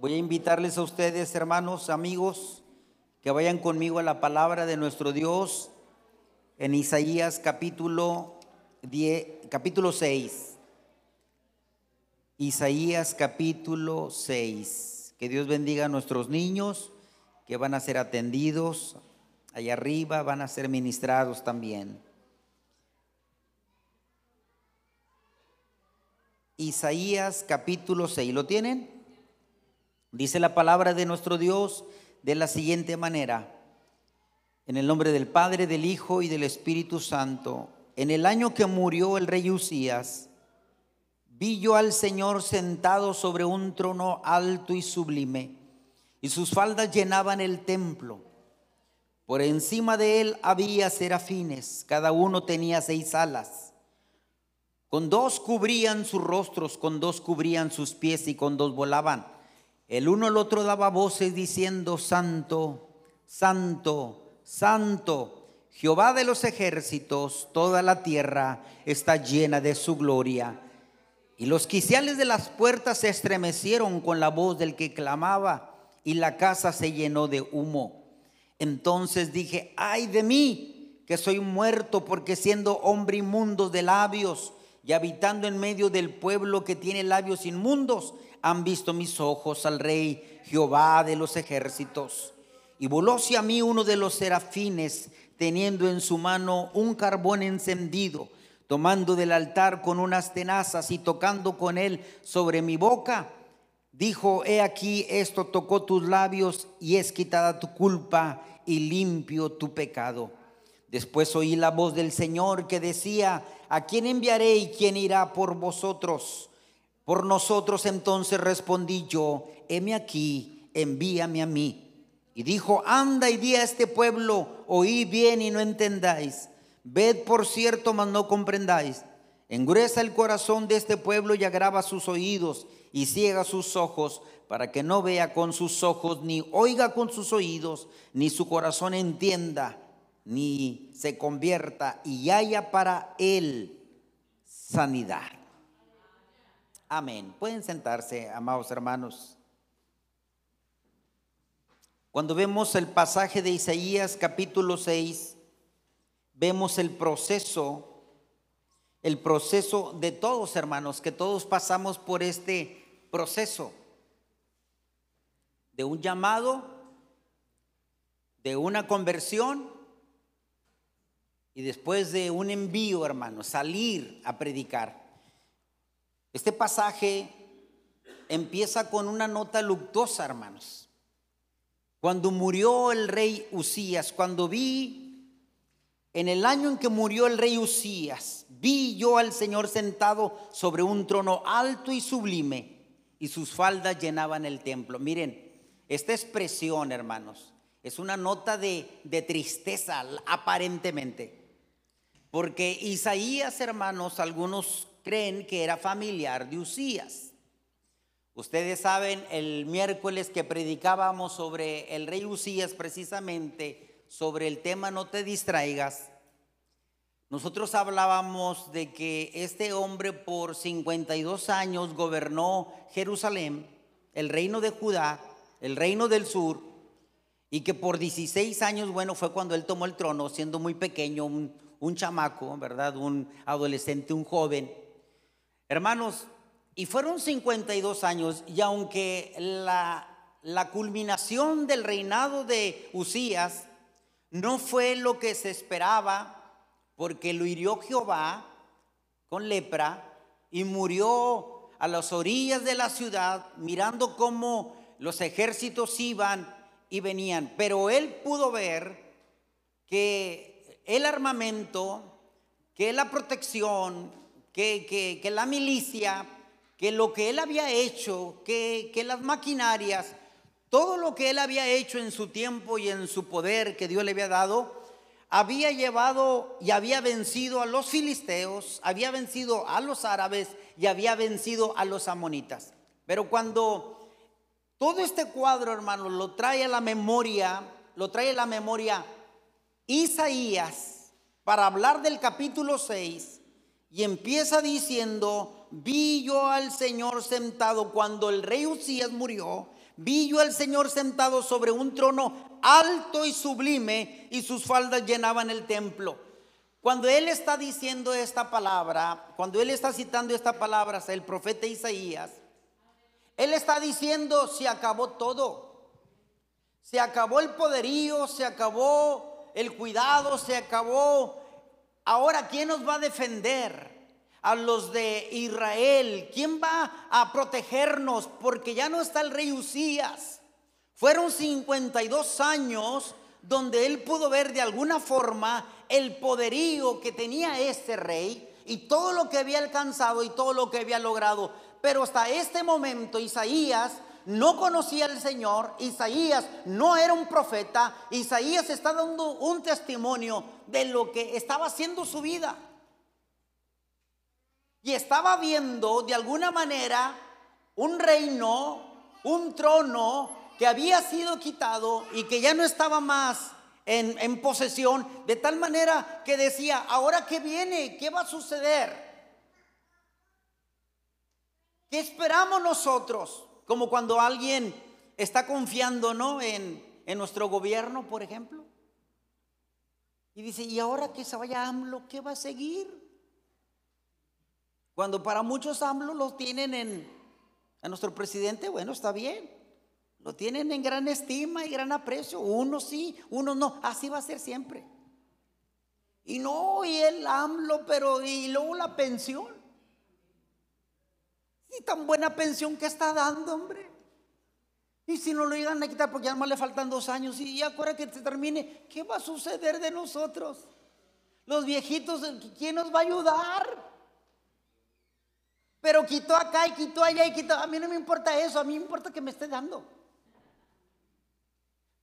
Voy a invitarles a ustedes, hermanos, amigos, que vayan conmigo a la palabra de nuestro Dios en Isaías capítulo 10, capítulo 6. Isaías capítulo 6. Que Dios bendiga a nuestros niños que van a ser atendidos allá arriba, van a ser ministrados también. Isaías capítulo 6. ¿Lo tienen? Dice la palabra de nuestro Dios de la siguiente manera. En el nombre del Padre, del Hijo y del Espíritu Santo. En el año que murió el rey Usías, vi yo al Señor sentado sobre un trono alto y sublime, y sus faldas llenaban el templo. Por encima de él había serafines, cada uno tenía seis alas. Con dos cubrían sus rostros, con dos cubrían sus pies y con dos volaban. El uno al otro daba voces diciendo, Santo, Santo, Santo, Jehová de los ejércitos, toda la tierra está llena de su gloria. Y los quiciales de las puertas se estremecieron con la voz del que clamaba, y la casa se llenó de humo. Entonces dije, ay de mí, que soy muerto, porque siendo hombre inmundo de labios y habitando en medio del pueblo que tiene labios inmundos, han visto mis ojos al rey Jehová de los ejércitos. Y voló hacia mí uno de los serafines, teniendo en su mano un carbón encendido, tomando del altar con unas tenazas y tocando con él sobre mi boca. Dijo, he aquí, esto tocó tus labios y es quitada tu culpa y limpio tu pecado. Después oí la voz del Señor que decía, ¿a quién enviaré y quién irá por vosotros? Por nosotros entonces respondí yo, heme aquí, envíame a mí. Y dijo, anda y di a este pueblo, oí bien y no entendáis. Ved por cierto, mas no comprendáis. Engruesa el corazón de este pueblo y agrava sus oídos y ciega sus ojos para que no vea con sus ojos, ni oiga con sus oídos, ni su corazón entienda, ni se convierta y haya para él sanidad. Amén. Pueden sentarse, amados hermanos. Cuando vemos el pasaje de Isaías capítulo 6, vemos el proceso, el proceso de todos hermanos, que todos pasamos por este proceso de un llamado, de una conversión y después de un envío, hermanos, salir a predicar. Este pasaje empieza con una nota luctuosa, hermanos. Cuando murió el rey Usías, cuando vi, en el año en que murió el rey Usías, vi yo al Señor sentado sobre un trono alto y sublime, y sus faldas llenaban el templo. Miren, esta expresión, hermanos, es una nota de, de tristeza, aparentemente. Porque Isaías, hermanos, algunos creen que era familiar de Usías. Ustedes saben, el miércoles que predicábamos sobre el rey Usías, precisamente sobre el tema no te distraigas, nosotros hablábamos de que este hombre por 52 años gobernó Jerusalén, el reino de Judá, el reino del sur, y que por 16 años, bueno, fue cuando él tomó el trono, siendo muy pequeño, un, un chamaco, ¿verdad? Un adolescente, un joven. Hermanos, y fueron 52 años, y aunque la, culminación del reinado de Usías no fue lo que se esperaba, porque lo hirió Jehová con lepra y murió a las orillas de la ciudad, mirando cómo los ejércitos iban y venían. Pero él pudo ver que el armamento, que la protección, que, la milicia, que lo que él había hecho, que, que las maquinarias, todo lo que él había hecho en su tiempo y en su poder que Dios le había dado, había llevado y había vencido a los filisteos, había vencido a los árabes y había vencido a los amonitas. Pero cuando todo este cuadro, hermano, lo trae a la memoria, lo trae a la memoria Isaías para hablar del capítulo 6, Y empieza diciendo, vi yo al Señor sentado cuando el rey Usías murió, vi yo al Señor sentado sobre un trono alto y sublime y sus faldas llenaban el templo. Cuando él está diciendo esta palabra, cuando él está citando esta palabra, el profeta Isaías, él está diciendo, se acabó todo. Se acabó el poderío, se acabó el cuidado, se acabó. Ahora, ¿quién nos va a defender? A los de Israel. ¿Quién va a protegernos? Porque ya no está el rey Usías. Fueron 52 años donde él pudo ver de alguna forma el poderío que tenía este rey y todo lo que había alcanzado y todo lo que había logrado. Pero hasta este momento Isaías no conocía al Señor, Isaías no era un profeta, Isaías está dando un testimonio de lo que estaba haciendo su vida. Y estaba viendo de alguna manera un reino, un trono que había sido quitado y que ya no estaba más en, en posesión, de tal manera que decía, ahora qué viene, qué va a suceder. ¿Qué esperamos nosotros? Como cuando alguien está confiando ¿no? en, nuestro gobierno, por ejemplo. Y dice, ¿y ahora que se vaya AMLO, qué va a seguir? Cuando para muchos AMLO los tienen en, a nuestro presidente, bueno, está bien. Lo tienen en gran estima y gran aprecio. Uno sí, uno no. Así va a ser siempre. Y no, y el AMLO, pero y luego la pensión. Y tan buena pensión que está dando, hombre. Y si no lo llegan a quitar porque además le faltan dos años y ya ahora que se termine, ¿qué va a suceder de nosotros? Los viejitos, ¿quién nos va a ayudar? Pero quitó acá y quitó allá y quitó. A mí no me importa eso, a mí me importa que me esté dando.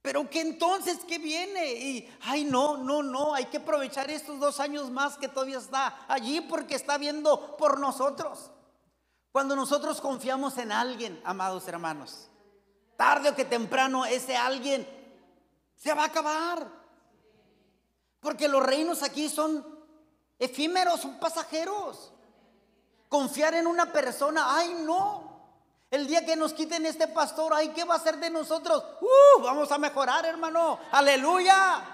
Pero que entonces, ¿qué viene? Y, ay, no, no, no, hay que aprovechar estos dos años más que todavía está allí porque está viendo por nosotros. Cuando nosotros confiamos en alguien, amados hermanos, tarde o que temprano ese alguien se va a acabar. Porque los reinos aquí son efímeros, son pasajeros. Confiar en una persona, ay no. El día que nos quiten este pastor, ay, ¿qué va a hacer de nosotros? Uh, vamos a mejorar, hermano. Aleluya.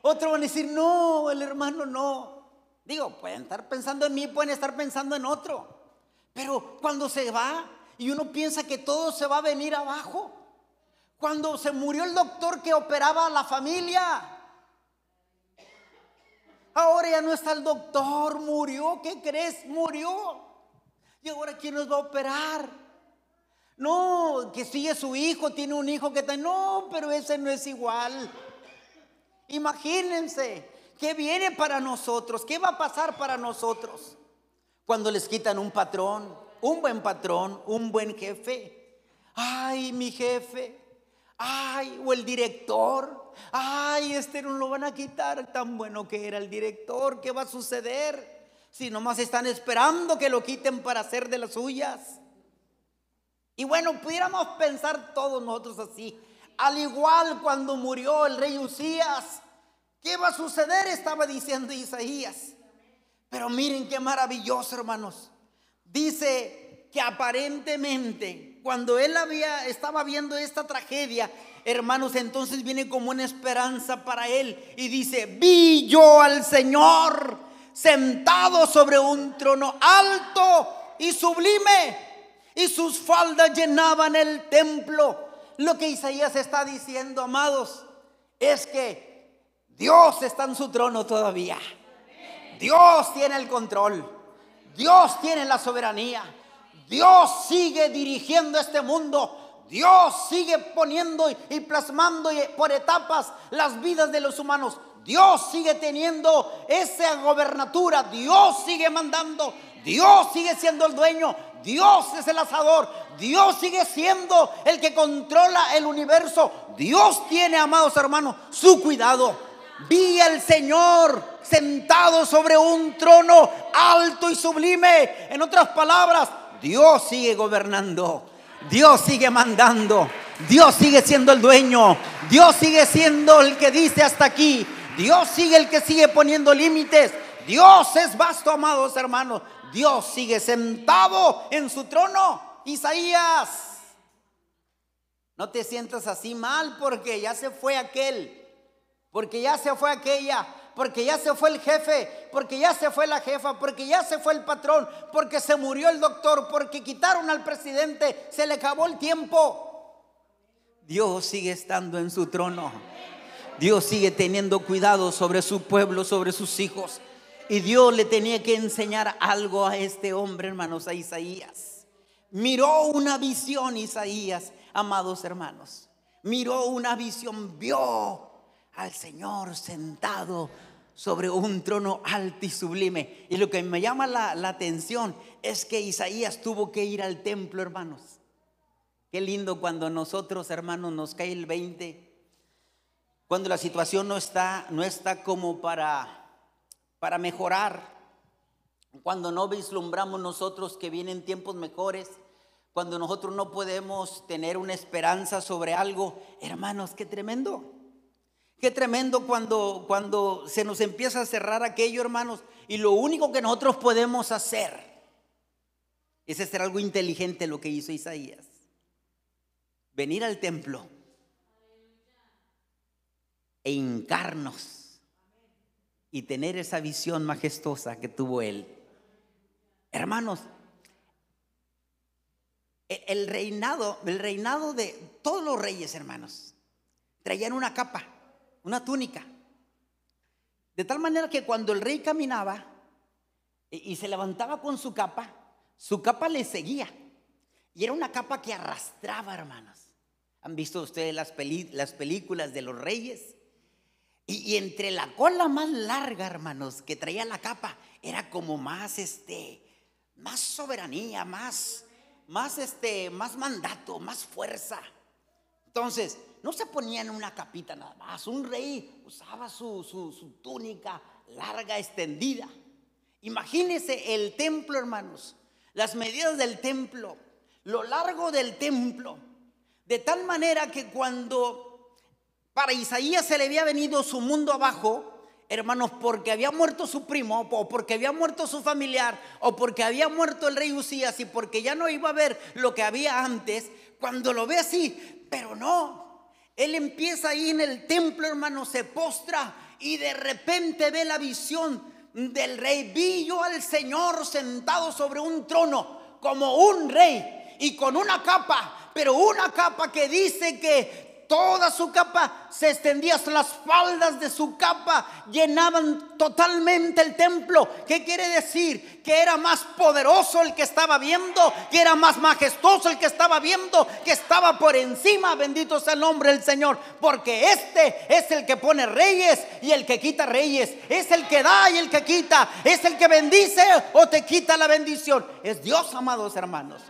Otro van a decir, no, el hermano no. Digo, pueden estar pensando en mí, pueden estar pensando en otro. Pero cuando se va y uno piensa que todo se va a venir abajo, cuando se murió el doctor que operaba a la familia, ahora ya no está el doctor, murió, ¿qué crees? Murió. ¿Y ahora quién nos va a operar? No, que sigue su hijo, tiene un hijo que está, no, pero ese no es igual. Imagínense, ¿qué viene para nosotros? ¿Qué va a pasar para nosotros? Cuando les quitan un patrón, un buen patrón, un buen jefe. Ay, mi jefe. Ay, o el director. Ay, este no lo van a quitar. Tan bueno que era el director. ¿Qué va a suceder? Si nomás están esperando que lo quiten para hacer de las suyas. Y bueno, pudiéramos pensar todos nosotros así. Al igual cuando murió el rey Usías, ¿qué va a suceder? Estaba diciendo Isaías. Pero miren qué maravilloso, hermanos. Dice que aparentemente cuando él había estaba viendo esta tragedia, hermanos, entonces viene como una esperanza para él y dice, "Vi yo al Señor sentado sobre un trono alto y sublime, y sus faldas llenaban el templo." Lo que Isaías está diciendo, amados, es que Dios está en su trono todavía. Dios tiene el control. Dios tiene la soberanía. Dios sigue dirigiendo este mundo. Dios sigue poniendo y plasmando por etapas las vidas de los humanos. Dios sigue teniendo esa gobernatura. Dios sigue mandando. Dios sigue siendo el dueño. Dios es el asador. Dios sigue siendo el que controla el universo. Dios tiene, amados hermanos, su cuidado. Vi al Señor sentado sobre un trono alto y sublime. En otras palabras, Dios sigue gobernando. Dios sigue mandando. Dios sigue siendo el dueño. Dios sigue siendo el que dice hasta aquí. Dios sigue el que sigue poniendo límites. Dios es vasto, amados hermanos. Dios sigue sentado en su trono. Isaías. No te sientas así mal porque ya se fue aquel, porque ya se fue aquella, porque ya se fue el jefe, porque ya se fue la jefa, porque ya se fue el patrón, porque se murió el doctor, porque quitaron al presidente, se le acabó el tiempo. Dios sigue estando en su trono. Dios sigue teniendo cuidado sobre su pueblo, sobre sus hijos. Y Dios le tenía que enseñar algo a este hombre, hermanos, a Isaías. Miró una visión, Isaías, amados hermanos. Miró una visión, vio al Señor sentado sobre un trono alto y sublime. Y lo que me llama la, atención es que Isaías tuvo que ir al templo, hermanos. Qué lindo cuando nosotros, hermanos, nos cae el 20, cuando la situación no está, no está como para, para mejorar, cuando no vislumbramos nosotros que vienen tiempos mejores, cuando nosotros no podemos tener una esperanza sobre algo, hermanos, qué tremendo. Qué tremendo cuando, cuando se nos empieza a cerrar aquello, hermanos, y lo único que nosotros podemos hacer es hacer algo inteligente lo que hizo Isaías. Venir al templo e hincarnos y tener esa visión majestuosa que tuvo él. Hermanos, el reinado, el reinado de todos los reyes, hermanos, traían una capa una túnica. De tal manera que cuando el rey caminaba y se levantaba con su capa, su capa le seguía. Y era una capa que arrastraba, hermanos. ¿Han visto ustedes las, las películas de los reyes? Y, entre la cola más larga, hermanos, que traía la capa, era como más, este, más soberanía, más, más, este, más mandato, más fuerza. Entonces, no se ponían una capita nada más. Un rey usaba su, túnica larga, extendida. Imagínense el templo, hermanos. Las medidas del templo, lo largo del templo. De tal manera que cuando para Isaías se le había venido su mundo abajo, hermanos, porque había muerto su primo, o porque había muerto su familiar, o porque había muerto el rey Usías, y porque ya no iba a ver lo que había antes, cuando lo ve así, pero no, él empieza ahí en el templo, hermano, se postra y de repente ve la visión del rey. Vi yo al Señor sentado sobre un trono como un rey y con una capa, pero una capa que dice que toda su capa se extendía hasta las faldas de su capa, llenaban totalmente el templo. ¿Qué quiere decir? Que era más poderoso el que estaba viendo, que era más majestuoso el que estaba viendo, que estaba por encima, bendito sea el nombre del Señor, porque este es el que pone reyes y el que quita reyes, es el que da y el que quita, es el que bendice o te quita la bendición. Es Dios, amados hermanos.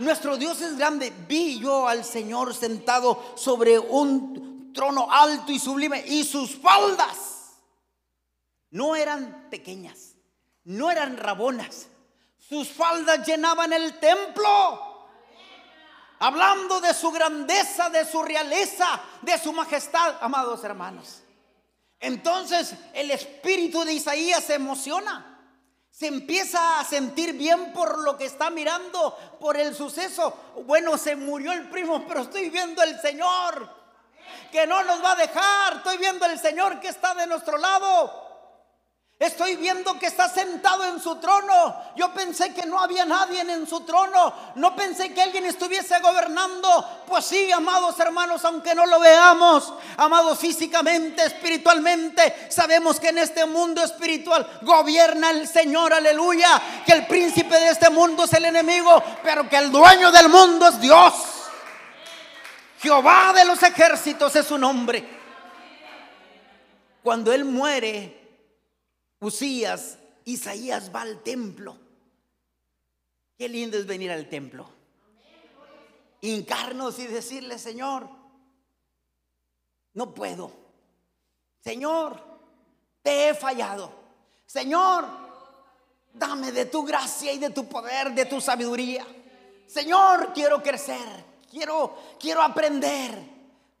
Nuestro Dios es grande. Vi yo al Señor sentado sobre un trono alto y sublime y sus faldas no eran pequeñas, no eran rabonas. Sus faldas llenaban el templo. Hablando de su grandeza, de su realeza, de su majestad, amados hermanos. Entonces el espíritu de Isaías se emociona se empieza a sentir bien por lo que está mirando, por el suceso. Bueno, se murió el primo, pero estoy viendo el Señor, que no nos va a dejar. Estoy viendo el Señor que está de nuestro lado. Estoy viendo que está sentado en su trono. Yo pensé que no había nadie en su trono. No pensé que alguien estuviese gobernando. Pues sí, amados hermanos, aunque no lo veamos, amados físicamente, espiritualmente, sabemos que en este mundo espiritual gobierna el Señor, aleluya. Que el príncipe de este mundo es el enemigo, pero que el dueño del mundo es Dios. Jehová de los ejércitos es su nombre. Cuando Él muere, Usías, Isaías va al templo. Qué lindo es venir al templo. Hincarnos y decirle, Señor, no puedo. Señor, te he fallado. Señor, dame de tu gracia y de tu poder, de tu sabiduría. Señor, quiero crecer, quiero, quiero aprender.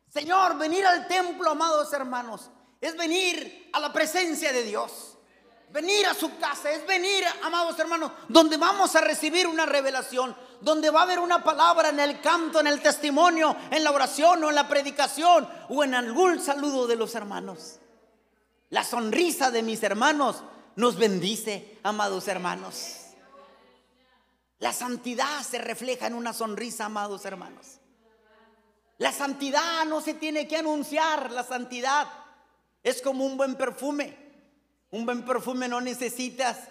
Señor, venir al templo, amados hermanos, es venir a la presencia de Dios. Venir a su casa es venir, amados hermanos, donde vamos a recibir una revelación, donde va a haber una palabra en el canto, en el testimonio, en la oración o en la predicación o en algún saludo de los hermanos. La sonrisa de mis hermanos nos bendice, amados hermanos. La santidad se refleja en una sonrisa, amados hermanos. La santidad no se tiene que anunciar, la santidad es como un buen perfume. Un buen perfume no necesitas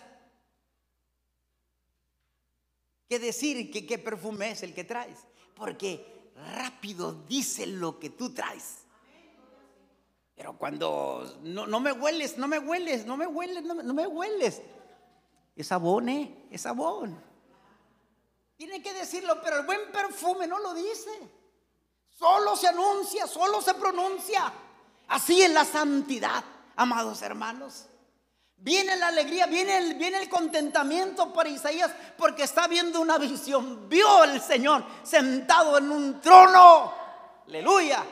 que decir que qué perfume es el que traes, porque rápido dice lo que tú traes. Pero cuando no, me hueles, no me hueles, no me hueles, no, me hueles. Es sabón, ¿eh? Es sabón. Tiene que decirlo, pero el buen perfume no lo dice. Solo se anuncia, solo se pronuncia. Así es la santidad, amados hermanos. Viene la alegría, viene el, contentamiento para Isaías porque está viendo una visión. Vio al Señor sentado en un trono. Aleluya.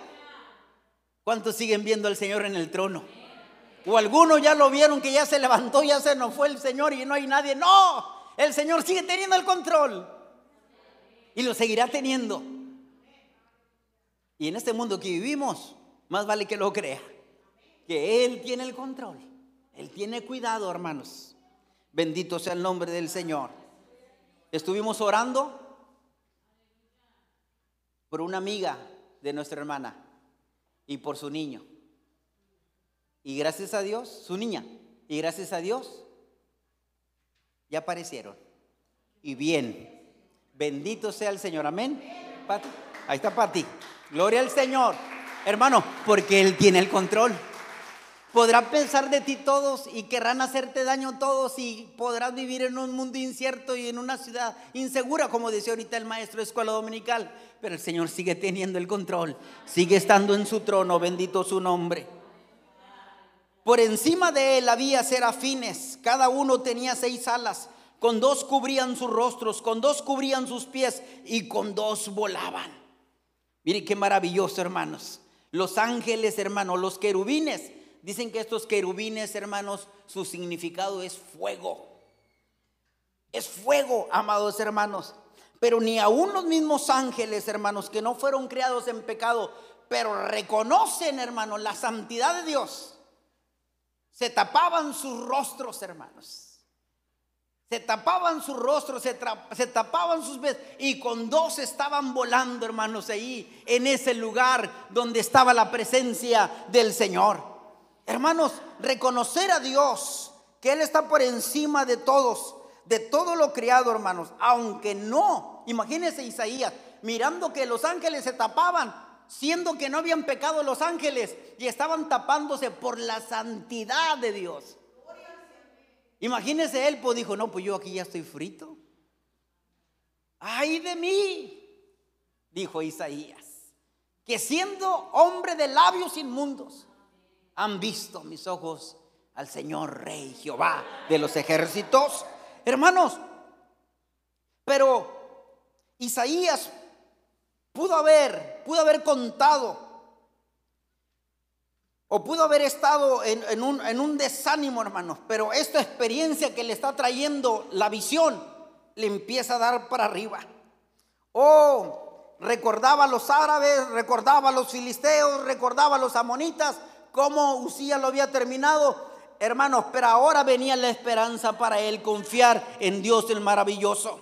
¿Cuántos siguen viendo al Señor en el trono? O algunos ya lo vieron que ya se levantó, ya se nos fue el Señor y no hay nadie. No, el Señor sigue teniendo el control. Y lo seguirá teniendo. Y en este mundo que vivimos, más vale que lo crea. Que Él tiene el control. Él tiene cuidado, hermanos. Bendito sea el nombre del Señor. Estuvimos orando por una amiga de nuestra hermana y por su niño. Y gracias a Dios, su niña, y gracias a Dios, ya aparecieron. Y bien, bendito sea el Señor. Amén. Ahí está Pati. Gloria al Señor. Hermano, porque Él tiene el control. Podrán pensar de ti todos y querrán hacerte daño todos y podrás vivir en un mundo incierto y en una ciudad insegura, como decía ahorita el maestro de escuela dominical. Pero el Señor sigue teniendo el control, sigue estando en su trono, bendito su nombre. Por encima de él había serafines, cada uno tenía seis alas, con dos cubrían sus rostros, con dos cubrían sus pies y con dos volaban. Mire qué maravilloso, hermanos. Los ángeles, hermanos, los querubines Dicen que estos querubines, hermanos, su significado es fuego. Es fuego, amados hermanos. Pero ni aún los mismos ángeles, hermanos, que no fueron creados en pecado, pero reconocen, hermanos, la santidad de Dios, se tapaban sus rostros, hermanos. Se tapaban sus rostros, se, tapaban sus pies y con dos estaban volando, hermanos, ahí en ese lugar donde estaba la presencia del Señor. Hermanos, reconocer a Dios, que Él está por encima de todos, de todo lo criado, hermanos, aunque no, imagínense Isaías, mirando que los ángeles se tapaban, siendo que no habían pecado los ángeles y estaban tapándose por la santidad de Dios. Imagínese él, pues dijo, no, pues yo aquí ya estoy frito. Ay de mí, dijo Isaías, que siendo hombre de labios inmundos, han visto mis ojos al Señor Rey Jehová de los ejércitos. Hermanos, pero Isaías pudo haber, pudo haber contado o pudo haber estado en, un, desánimo, hermanos, pero esta experiencia que le está trayendo la visión le empieza a dar para arriba. Oh, recordaba a los árabes, recordaba a los filisteos, recordaba a los amonitas, cómo Usía lo había terminado, hermanos, pero ahora venía la esperanza para él confiar en Dios el maravilloso.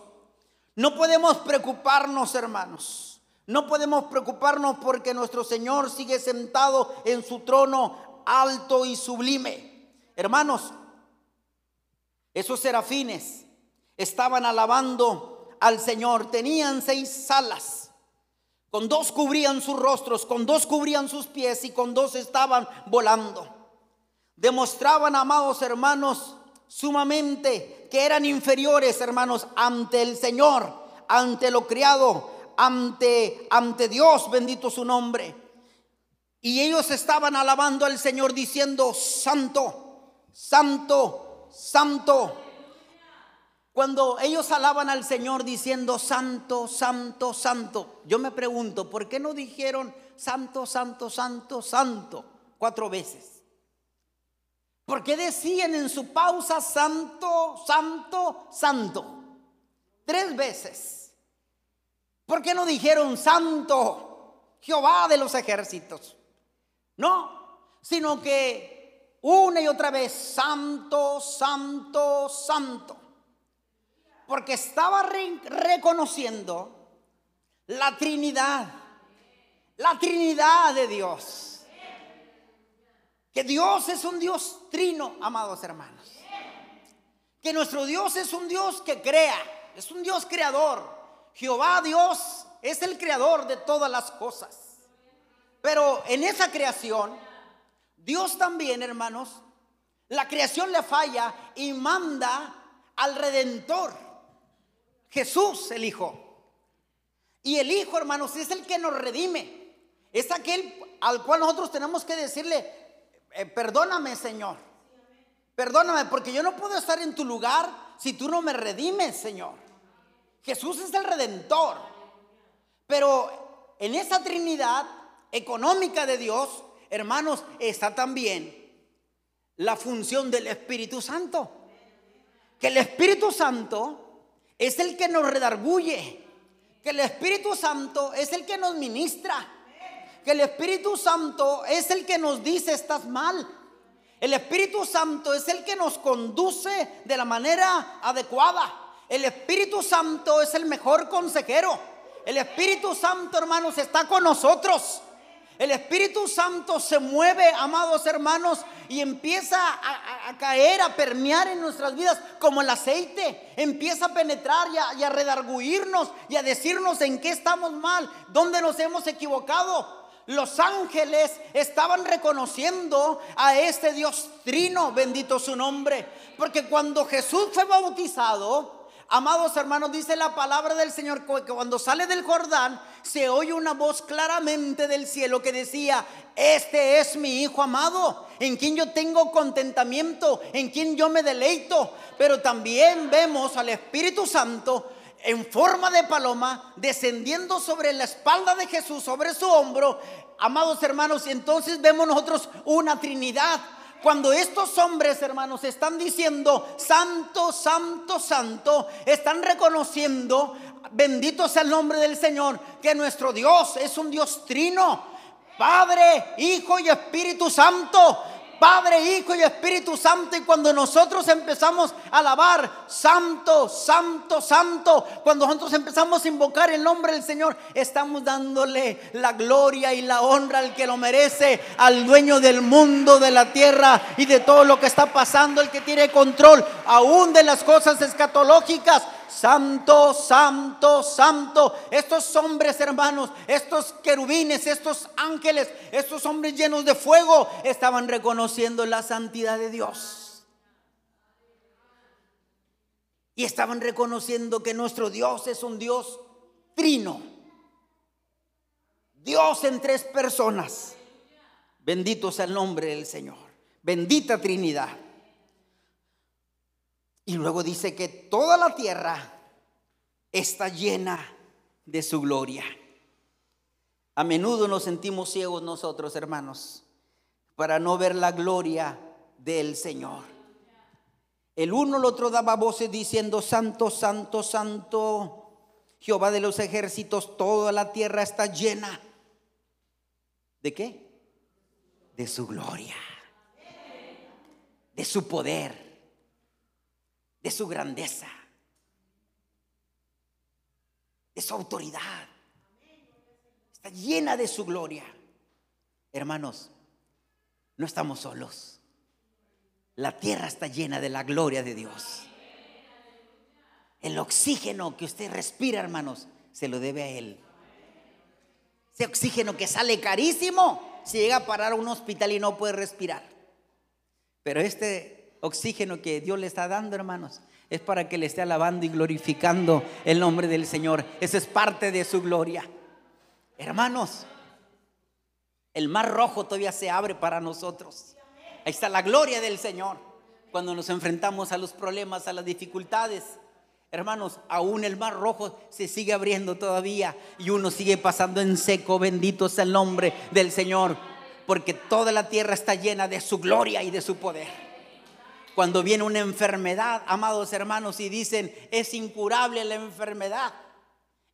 No podemos preocuparnos, hermanos. No podemos preocuparnos porque nuestro Señor sigue sentado en su trono alto y sublime. Hermanos, esos serafines estaban alabando al Señor. Tenían seis salas con dos cubrían sus rostros, con dos cubrían sus pies y con dos estaban volando. Demostraban, amados hermanos, sumamente que eran inferiores, hermanos, ante el Señor, ante lo criado, ante, ante Dios, bendito su nombre. Y ellos estaban alabando al Señor diciendo, Santo, Santo, Santo cuando ellos alaban al Señor diciendo santo, santo, santo, yo me pregunto, ¿por qué no dijeron santo, santo, santo, santo cuatro veces? ¿Por qué decían en su pausa santo, santo, santo? Tres veces. ¿Por qué no dijeron santo, Jehová de los ejércitos? No, sino que una y otra vez, santo, santo, santo. Porque estaba reconociendo la Trinidad, la Trinidad de Dios. Que Dios es un Dios trino, amados hermanos. Que nuestro Dios es un Dios que crea, es un Dios creador. Jehová Dios es el creador de todas las cosas. Pero en esa creación, Dios también, hermanos, la creación le falla y manda al redentor, Jesús el Hijo. Y el Hijo, hermanos, es el que nos redime. Es aquel al cual nosotros tenemos que decirle, eh, perdóname Señor. Perdóname porque yo no puedo estar en tu lugar si tú no me redimes, Señor. Jesús es el redentor. Pero en esa Trinidad económica de Dios, hermanos, está también la función del Espíritu Santo. Que el Espíritu Santo es el que nos redarguye. Que el Espíritu Santo es el que nos ministra que el Espíritu Santo es el que nos dice estás mal. El Espíritu Santo es el que nos conduce de la manera adecuada. El Espíritu Santo es el mejor consejero. El Espíritu Santo, hermanos, está con nosotros. El Espíritu Santo se mueve, amados hermanos, y empieza a, caer, a permear en nuestras vidas como el aceite. Empieza a penetrar y a, y a redarguirnos y a decirnos en qué estamos mal, dónde nos hemos equivocado los ángeles estaban reconociendo a este Dios trino, bendito su nombre. Porque cuando Jesús fue bautizado, amados hermanos, dice la palabra del Señor que cuando sale del Jordán se oye una voz claramente del cielo que decía, este es mi Hijo amado, en quien yo tengo contentamiento, en quien yo me deleito. Pero también vemos al Espíritu Santo en forma de paloma, descendiendo sobre la espalda de Jesús, sobre su hombro, amados hermanos, entonces vemos nosotros una Trinidad. Cuando estos hombres, hermanos, están diciendo, santo, santo, santo, están reconociendo, bendito sea el nombre del Señor, que nuestro Dios es un Dios trino, Padre, Hijo y Espíritu Santo. Padre, Hijo y Espíritu Santo. Y cuando nosotros empezamos a alabar, Santo, Santo, Santo, cuando nosotros empezamos a invocar el nombre del Señor, estamos dándole la gloria y la honra al que lo merece, al dueño del mundo, de la tierra y de todo lo que está pasando, el que tiene control aún de las cosas escatológicas. Santo, santo, santo. Estos hombres, hermanos, estos querubines, estos ángeles, estos hombres llenos de fuego, estaban reconociendo la santidad de Dios. Y estaban reconociendo que nuestro Dios es un Dios trino. Dios en tres personas. Bendito sea el nombre del Señor. Bendita Trinidad. Y luego dice que toda la tierra está llena de su gloria. A menudo nos sentimos ciegos nosotros, hermanos, para no ver la gloria del Señor. El uno el otro daba voces diciendo, Santo, Santo, Santo, Jehová de los ejércitos, toda la tierra está llena. ¿De qué? De su gloria, de su poder de su grandeza, de su autoridad. Está llena de su gloria. Hermanos, no estamos solos. La tierra está llena de la gloria de Dios. El oxígeno que usted respira, hermanos, se lo debe a Él. Ese oxígeno que sale carísimo, si llega a parar a un hospital y no puede respirar. Pero este oxígeno que Dios le está dando, hermanos, es para que le esté alabando y glorificando el nombre del Señor. Esa es parte de su gloria. Hermanos, el mar rojo todavía se abre para nosotros. Ahí está la gloria del Señor. Cuando nos enfrentamos a los problemas, a las dificultades, hermanos, aún el mar rojo se sigue abriendo todavía y uno sigue pasando en seco. Bendito sea el nombre del Señor, porque toda la tierra está llena de su gloria y de su poder. Cuando viene una enfermedad, amados hermanos, y dicen, es incurable la enfermedad.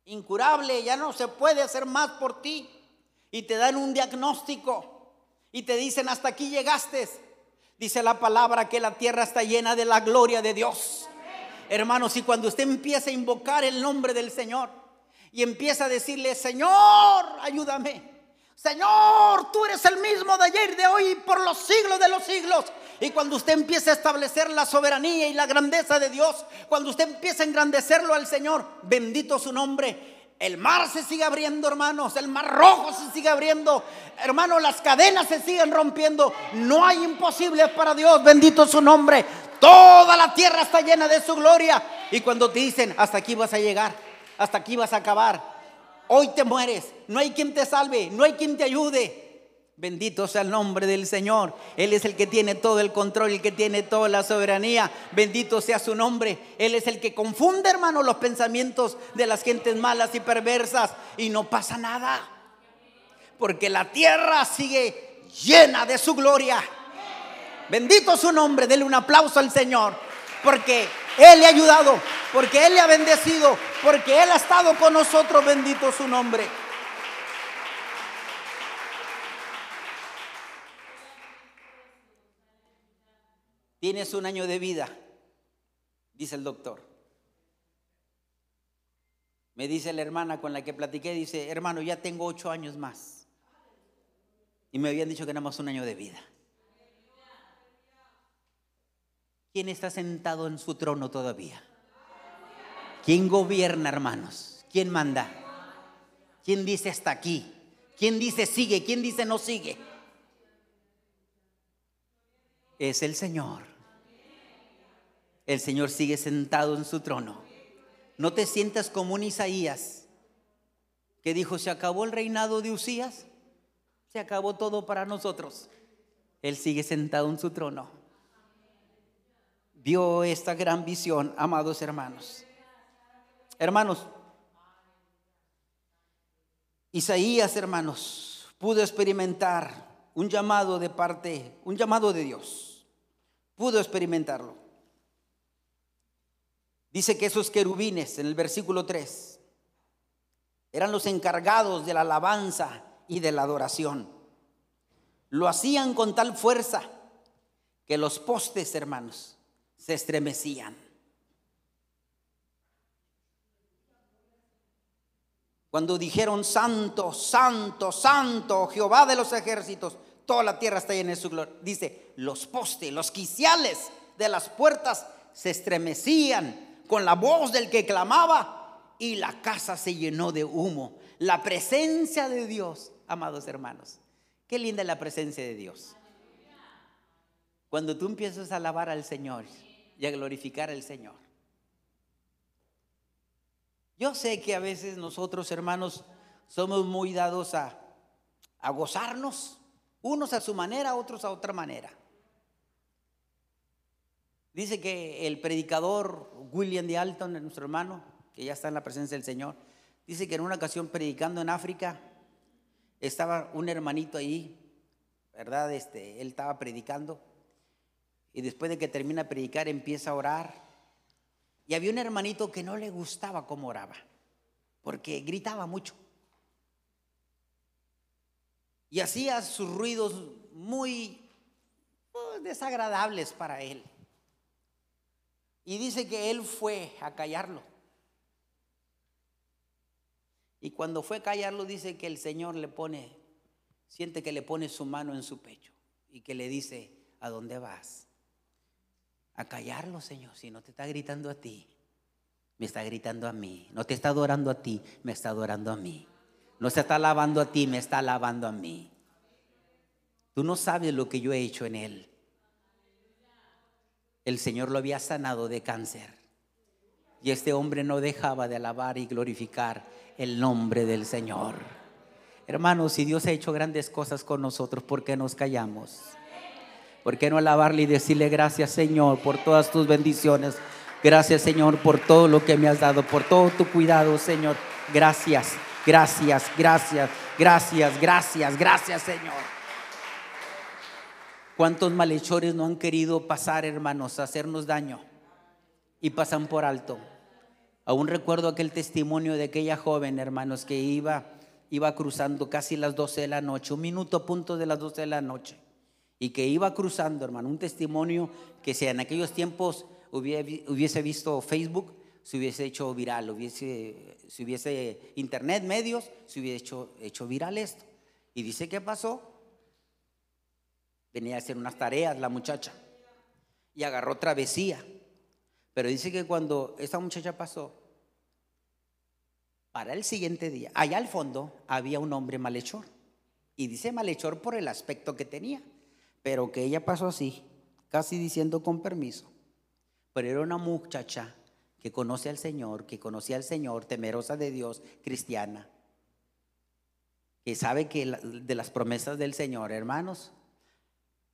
Incurable, ya no se puede hacer más por ti. Y te dan un diagnóstico y te dicen, hasta aquí llegaste. Dice la palabra que la tierra está llena de la gloria de Dios. Hermanos, y cuando usted empieza a invocar el nombre del Señor y empieza a decirle, Señor, ayúdame. Señor, tú eres el mismo de ayer, de hoy, por los siglos de los siglos. Y cuando usted empieza a establecer la soberanía y la grandeza de Dios, cuando usted empieza a engrandecerlo al Señor, bendito su nombre. El mar se sigue abriendo, hermanos. El mar rojo se sigue abriendo. Hermanos, las cadenas se siguen rompiendo. No hay imposibles para Dios. Bendito su nombre. Toda la tierra está llena de su gloria. Y cuando te dicen, hasta aquí vas a llegar, hasta aquí vas a acabar, hoy te mueres, no hay quien te salve, no hay quien te ayude. Bendito sea el nombre del Señor. Él es el que tiene todo el control, el que tiene toda la soberanía. Bendito sea su nombre. Él es el que confunde, hermano, los pensamientos de las gentes malas y perversas. Y no pasa nada. Porque la tierra sigue llena de su gloria. Bendito su nombre. Dele un aplauso al Señor. Porque Él le ha ayudado. Porque Él le ha bendecido. Porque Él ha estado con nosotros. Bendito su nombre. Tienes un año de vida, dice el doctor. Me dice la hermana con la que platiqué, dice, hermano, ya tengo ocho años más. Y me habían dicho que nada más un año de vida. ¿Quién está sentado en su trono todavía? ¿Quién gobierna, hermanos? ¿Quién manda? ¿Quién dice hasta aquí? ¿Quién dice sigue? ¿Quién dice no sigue? Es el Señor el Señor sigue sentado en su trono. No te sientas como un Isaías que dijo, se acabó el reinado de Usías, se acabó todo para nosotros. Él sigue sentado en su trono. Vio esta gran visión, amados hermanos. Hermanos, Isaías, hermanos, pudo experimentar un llamado de parte, un llamado de Dios. Pudo experimentarlo. Dice que esos querubines en el versículo 3 eran los encargados de la alabanza y de la adoración. Lo hacían con tal fuerza que los postes, hermanos, se estremecían. Cuando dijeron santo, santo, santo, Jehová de los ejércitos, toda la tierra está llena de su gloria. Dice, los postes, los quiciales de las puertas se estremecían con la voz del que clamaba y la casa se llenó de humo. La presencia de Dios, amados hermanos. Qué linda es la presencia de Dios. Cuando tú empiezas a alabar al Señor y a glorificar al Señor. Yo sé que a veces nosotros, hermanos, somos muy dados a, a gozarnos, unos a su manera, otros a otra manera. Dice que el predicador William de Alton, nuestro hermano, que ya está en la presencia del Señor, dice que en una ocasión predicando en África, estaba un hermanito ahí, ¿verdad? Este, él estaba predicando y después de que termina de predicar empieza a orar. Y había un hermanito que no le gustaba cómo oraba, porque gritaba mucho. Y hacía sus ruidos muy pues, desagradables para él. Y dice que él fue a callarlo. Y cuando fue a callarlo, dice que el Señor le pone, siente que le pone su mano en su pecho y que le dice, ¿a dónde vas? A callarlo, Señor, si no te está gritando a ti, me está gritando a mí. No te está adorando a ti, me está adorando a mí. No se está alabando a ti, me está alabando a mí. Tú no sabes lo que yo he hecho en él el Señor lo había sanado de cáncer. Y este hombre no dejaba de alabar y glorificar el nombre del Señor. Hermanos, si Dios ha hecho grandes cosas con nosotros, ¿por qué nos callamos? ¿Por qué no alabarle y decirle gracias Señor por todas tus bendiciones? Gracias Señor por todo lo que me has dado, por todo tu cuidado Señor. Gracias, gracias, gracias, gracias, gracias, gracias Señor. ¿Cuántos malhechores no han querido pasar, hermanos, hacernos daño? Y pasan por alto. Aún recuerdo aquel testimonio de aquella joven, hermanos, que iba, iba cruzando casi las 12 de la noche, un minuto a punto de las 12 de la noche, y que iba cruzando, hermano, un testimonio que si en aquellos tiempos hubiese visto Facebook, se hubiese hecho viral, hubiese, si hubiese internet, medios, se hubiese hecho, viral esto. Y dice, ¿qué pasó? Venía a hacer unas tareas la muchacha y agarró travesía. Pero dice que cuando esta muchacha pasó, para el siguiente día, allá al fondo había un hombre malhechor. Y dice malhechor por el aspecto que tenía. Pero que ella pasó así, casi diciendo con permiso. Pero era una muchacha que conoce al Señor, que conocía al Señor, temerosa de Dios, cristiana, que sabe que de las promesas del Señor, hermanos,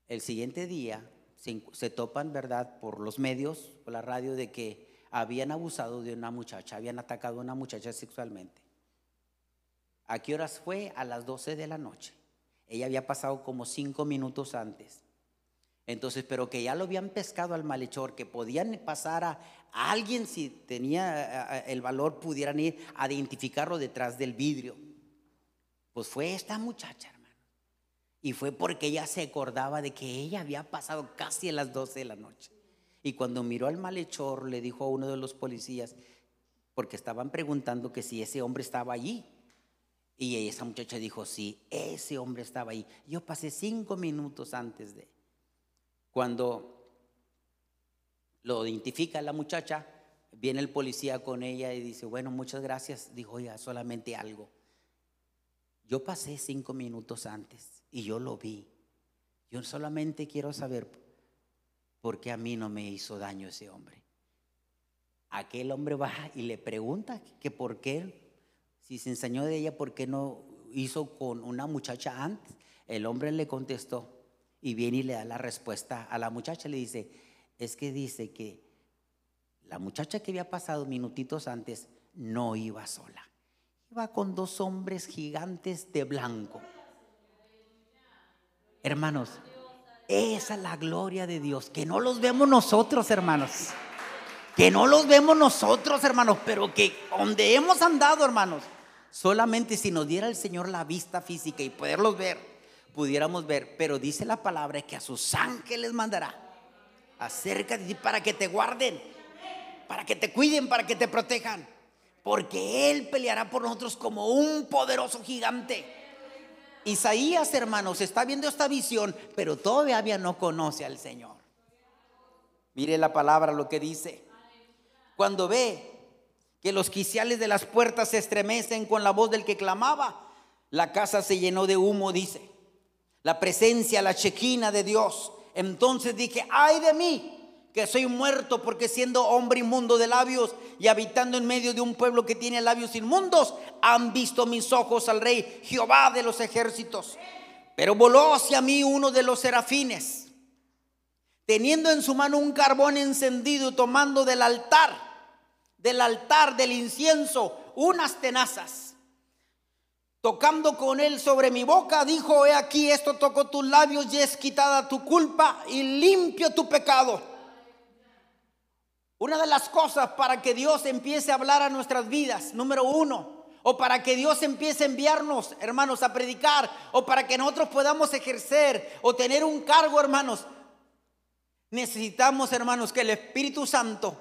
el siguiente día se, topan, ¿verdad?, por los medios, por la radio, de que habían abusado de una muchacha, habían atacado a una muchacha sexualmente. ¿A qué horas fue? A las 12 de la noche. Ella había pasado como cinco minutos antes. Entonces, pero que ya lo habían pescado al malhechor, que podían pasar a, alguien si tenía el valor, pudieran ir a identificarlo detrás del vidrio. Pues fue esta muchacha, y fue porque ella se acordaba de que ella había pasado casi a las 12 de la noche. Y cuando miró al malhechor, le dijo a uno de los policías, porque estaban preguntando que si ese hombre estaba allí. Y esa muchacha dijo, sí, ese hombre estaba ahí. Yo pasé cinco minutos antes de. Cuando lo identifica la muchacha, viene el policía con ella y dice, bueno, muchas gracias. Dijo, ya solamente algo. Yo pasé cinco minutos antes y yo lo vi. Yo solamente quiero saber por qué a mí no me hizo daño ese hombre. Aquel hombre baja y le pregunta que por qué, si se enseñó de ella, por qué no hizo con una muchacha antes. El hombre le contestó y viene y le da la respuesta a la muchacha. Le dice, es que dice que la muchacha que había pasado minutitos antes no iba sola iba con dos hombres gigantes de blanco. Hermanos, esa es la gloria de Dios, que no los vemos nosotros, hermanos. Que no los vemos nosotros, hermanos, pero que donde hemos andado, hermanos, solamente si nos diera el Señor la vista física y poderlos ver, pudiéramos ver. Pero dice la palabra que a sus ángeles mandará acerca de ti para que te guarden, para que te cuiden, para que te protejan porque Él peleará por nosotros como un poderoso gigante. Isaías, hermanos, está viendo esta visión, pero todavía no conoce al Señor. Mire la palabra, lo que dice. Cuando ve que los quiciales de las puertas se estremecen con la voz del que clamaba, la casa se llenó de humo, dice. La presencia, la chequina de Dios. Entonces dije, ay de mí, que soy muerto porque siendo hombre inmundo de labios y habitando en medio de un pueblo que tiene labios inmundos, han visto mis ojos al rey Jehová de los ejércitos. Pero voló hacia mí uno de los serafines, teniendo en su mano un carbón encendido, tomando del altar, del altar del incienso, unas tenazas. Tocando con él sobre mi boca, dijo, he aquí, esto tocó tus labios y es quitada tu culpa y limpio tu pecado. Una de las cosas para que Dios empiece a hablar a nuestras vidas, número uno, o para que Dios empiece a enviarnos, hermanos, a predicar, o para que nosotros podamos ejercer o tener un cargo, hermanos, necesitamos, hermanos, que el Espíritu Santo,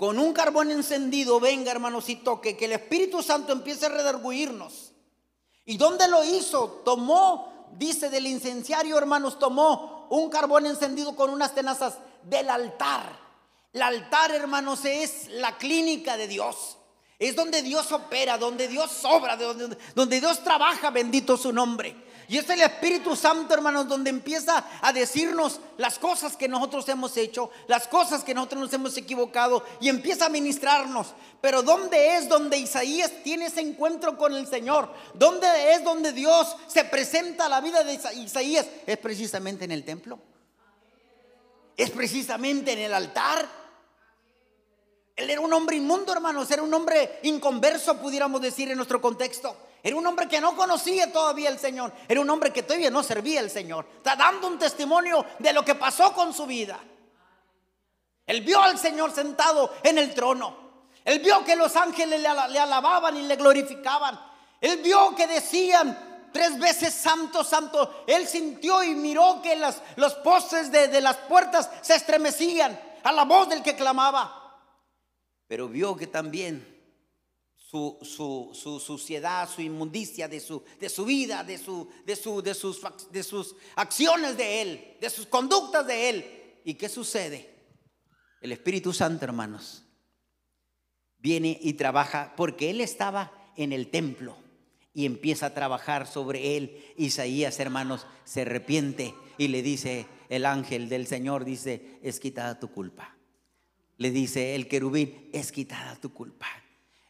con un carbón encendido, venga, hermanos, y toque, que el Espíritu Santo empiece a redarguirnos. ¿Y dónde lo hizo? Tomó, dice del incenciario, hermanos, tomó un carbón encendido con unas tenazas del altar el altar, hermanos, es la clínica de Dios. Es donde Dios opera, donde Dios obra, donde, donde Dios trabaja, bendito su nombre. Y es el Espíritu Santo, hermanos, donde empieza a decirnos las cosas que nosotros hemos hecho, las cosas que nosotros nos hemos equivocado y empieza a ministrarnos. Pero ¿dónde es donde Isaías tiene ese encuentro con el Señor? ¿Dónde es donde Dios se presenta a la vida de Isaías? Es precisamente en el templo. Es precisamente en el altar. Él era un hombre inmundo, hermanos, era un hombre inconverso, pudiéramos decir en nuestro contexto. Era un hombre que no conocía todavía al Señor. Era un hombre que todavía no servía al Señor. Está dando un testimonio de lo que pasó con su vida. Él vio al Señor sentado en el trono. Él vio que los ángeles le, alababan y le glorificaban. Él vio que decían tres veces santo, santo. Él sintió y miró que las, los postes de las puertas se estremecían a la voz del que clamaba. Pero vio que también su, su, suciedad, su inmundicia de su, de su vida, de, su, de, su, de, sus, de sus acciones de Él, de sus conductas de Él. ¿Y qué sucede? El Espíritu Santo, hermanos, viene y trabaja porque Él estaba en el templo y empieza a trabajar sobre Él. Isaías, hermanos, se arrepiente y le dice, el ángel del Señor dice, es quitada tu culpa. Le dice el querubín, es quitada tu culpa.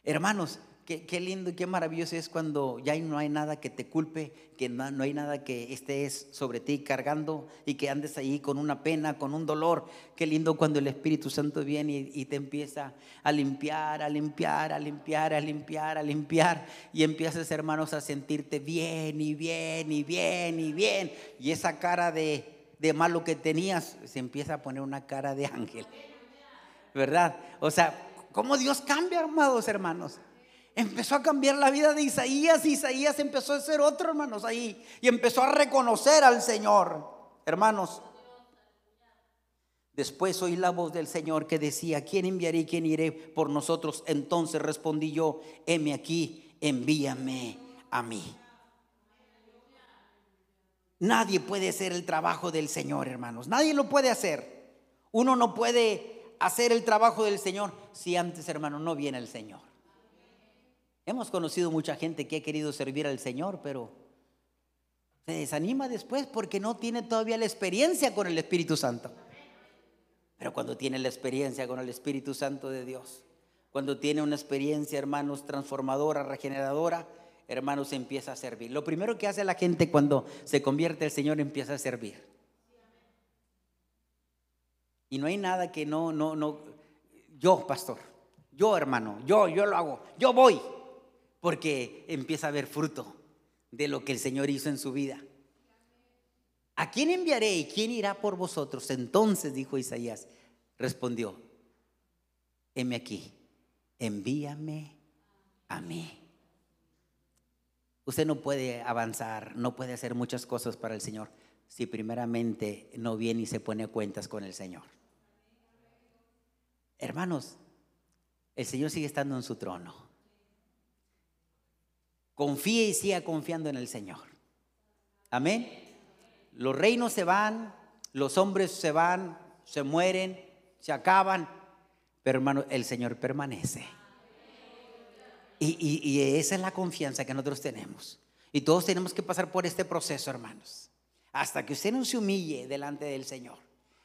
Hermanos, qué, lindo y qué maravilloso es cuando ya no hay nada que te culpe, que no, hay nada que estés sobre ti cargando y que andes ahí con una pena, con un dolor. Qué lindo cuando el Espíritu Santo viene y, te empieza a limpiar, a limpiar, a limpiar, a limpiar, a limpiar. Y empiezas, hermanos, a sentirte bien y bien y bien y bien. Y esa cara de, de malo que tenías se empieza a poner una cara de ángel. ¿Verdad? O sea, cómo Dios cambia, amados hermanos. Empezó a cambiar la vida de Isaías. Isaías empezó a ser otro, hermanos, ahí. Y empezó a reconocer al Señor, hermanos. Después oí la voz del Señor que decía, ¿quién enviaré y quién iré por nosotros? Entonces respondí yo, heme aquí, envíame a mí. Nadie puede hacer el trabajo del Señor, hermanos. Nadie lo puede hacer. Uno no puede hacer el trabajo del Señor si antes, hermano, no viene el Señor? Hemos conocido mucha gente que ha querido servir al Señor, pero se desanima después porque no tiene todavía la experiencia con el Espíritu Santo. Pero cuando tiene la experiencia con el Espíritu Santo de Dios, cuando tiene una experiencia, hermanos, transformadora, regeneradora, hermanos, empieza a servir. Lo primero que hace la gente cuando se convierte el Señor empieza a servir. Y no hay nada que no, no, no, yo, pastor, yo, hermano, yo, yo lo hago, yo voy, porque empieza a haber fruto de lo que el Señor hizo en su vida. ¿A quién enviaré y quién irá por vosotros? Entonces dijo Isaías, respondió, heme aquí, envíame a mí. Usted no puede avanzar, no puede hacer muchas cosas para el Señor si primeramente no viene y se pone cuentas con el Señor. Hermanos, el Señor sigue estando en su trono. Confíe y siga confiando en el Señor. Amén. Los reinos se van, los hombres se van, se mueren, se acaban, pero hermano, el Señor permanece. Y, y, esa es la confianza que nosotros tenemos. Y todos tenemos que pasar por este proceso, hermanos. Hasta que usted no se humille delante del Señor.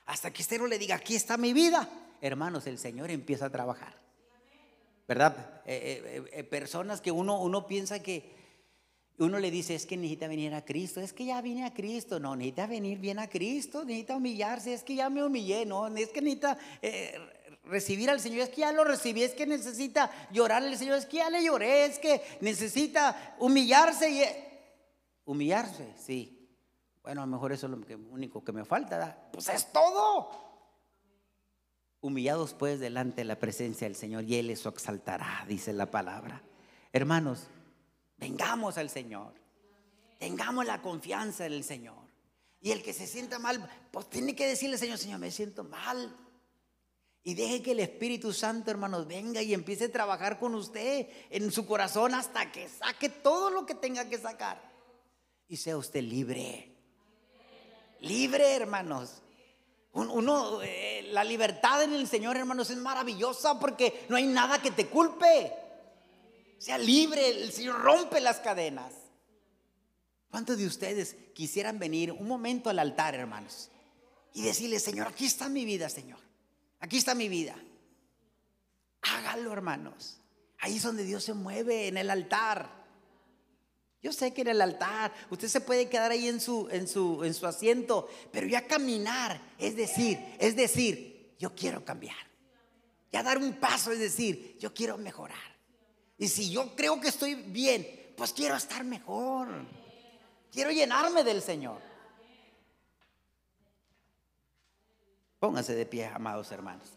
Hasta que usted no le diga, aquí está mi vida hermanos, el Señor empieza a trabajar. ¿Verdad? Eh, eh, eh, personas que uno, uno piensa que uno le dice, es que necesita venir a Cristo, es que ya vine a Cristo, no, necesita venir bien a Cristo, necesita humillarse, es que ya me humillé, no, es que necesita recibir al Señor, es que ya lo recibí, es que necesita llorarle al Señor, es que ya le lloré, es que necesita humillarse y... Humillarse, sí. Bueno, a lo mejor eso es lo único que me falta. Pues es todo. Humillados pues delante de la presencia del Señor y Él eso exaltará, dice la palabra. Hermanos, vengamos al Señor. Tengamos la confianza en el Señor. Y el que se sienta mal, pues tiene que decirle, Señor, Señor, me siento mal. Y deje que el Espíritu Santo, hermanos, venga y empiece a trabajar con usted en su corazón hasta que saque todo lo que tenga que sacar. Y sea usted libre. Libre, hermanos. Uno, eh, la libertad en el Señor, hermanos, es maravillosa porque no hay nada que te culpe. Sea libre, el Señor rompe las cadenas. ¿Cuántos de ustedes quisieran venir un momento al altar, hermanos? Y decirle, Señor, aquí está mi vida, Señor. Aquí está mi vida. Hágalo, hermanos. Ahí es donde Dios se mueve, en el altar. Yo sé que en el altar usted se puede quedar ahí en su, en su, en su asiento, pero ya caminar, es decir, es decir, yo quiero cambiar. Ya dar un paso, es decir, yo quiero mejorar. Y si yo creo que estoy bien, Pues quiero estar mejor. Quiero llenarme del Señor. Pónganse de pie, amados hermanos.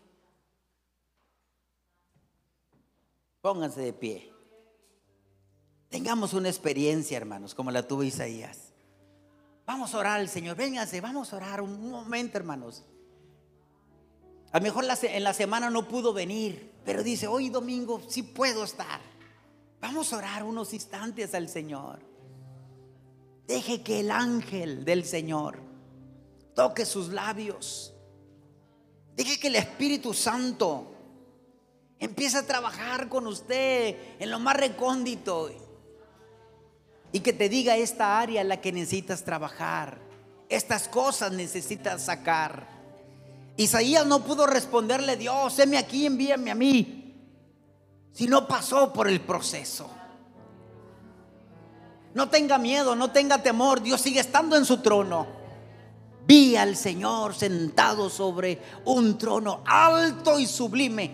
Pónganse de pie. Tengamos una experiencia, hermanos, como la tuvo Isaías. Vamos a orar al Señor. Vénganse, vamos a orar un momento, hermanos. A lo mejor en la semana no pudo venir, pero dice, hoy domingo sí puedo estar. Vamos a orar unos instantes al Señor. Deje que el ángel del Señor toque sus labios. Deje que el Espíritu Santo empiece a trabajar con usted en lo más recóndito y que te diga esta área en la que necesitas trabajar. Estas cosas necesitas sacar. Isaías no pudo responderle, Dios, heme aquí, envíame a mí. Si no pasó por el proceso. No tenga miedo, no tenga temor. Dios sigue estando en su trono. Vi al Señor sentado sobre un trono alto y sublime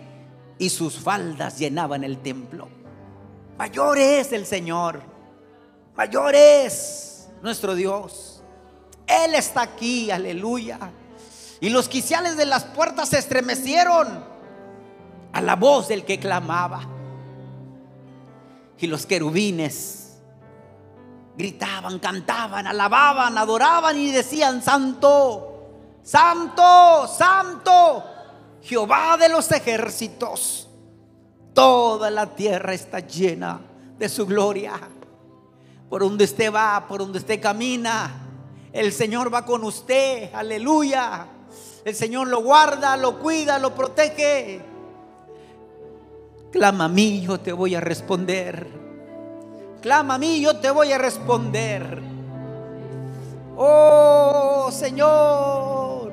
y sus faldas llenaban el templo. Mayor es el Señor. Mayor es nuestro Dios. Él está aquí, aleluya. Y los quiciales de las puertas se estremecieron a la voz del que clamaba. Y los querubines gritaban, cantaban, alababan, adoraban y decían, Santo, Santo, Santo, Jehová de los ejércitos. Toda la tierra está llena de su gloria. Por donde usted va, por donde usted camina, el Señor va con usted. Aleluya. El Señor lo guarda, lo cuida, lo protege. Clama a mí, yo te voy a responder. Clama a mí, yo te voy a responder. Oh Señor.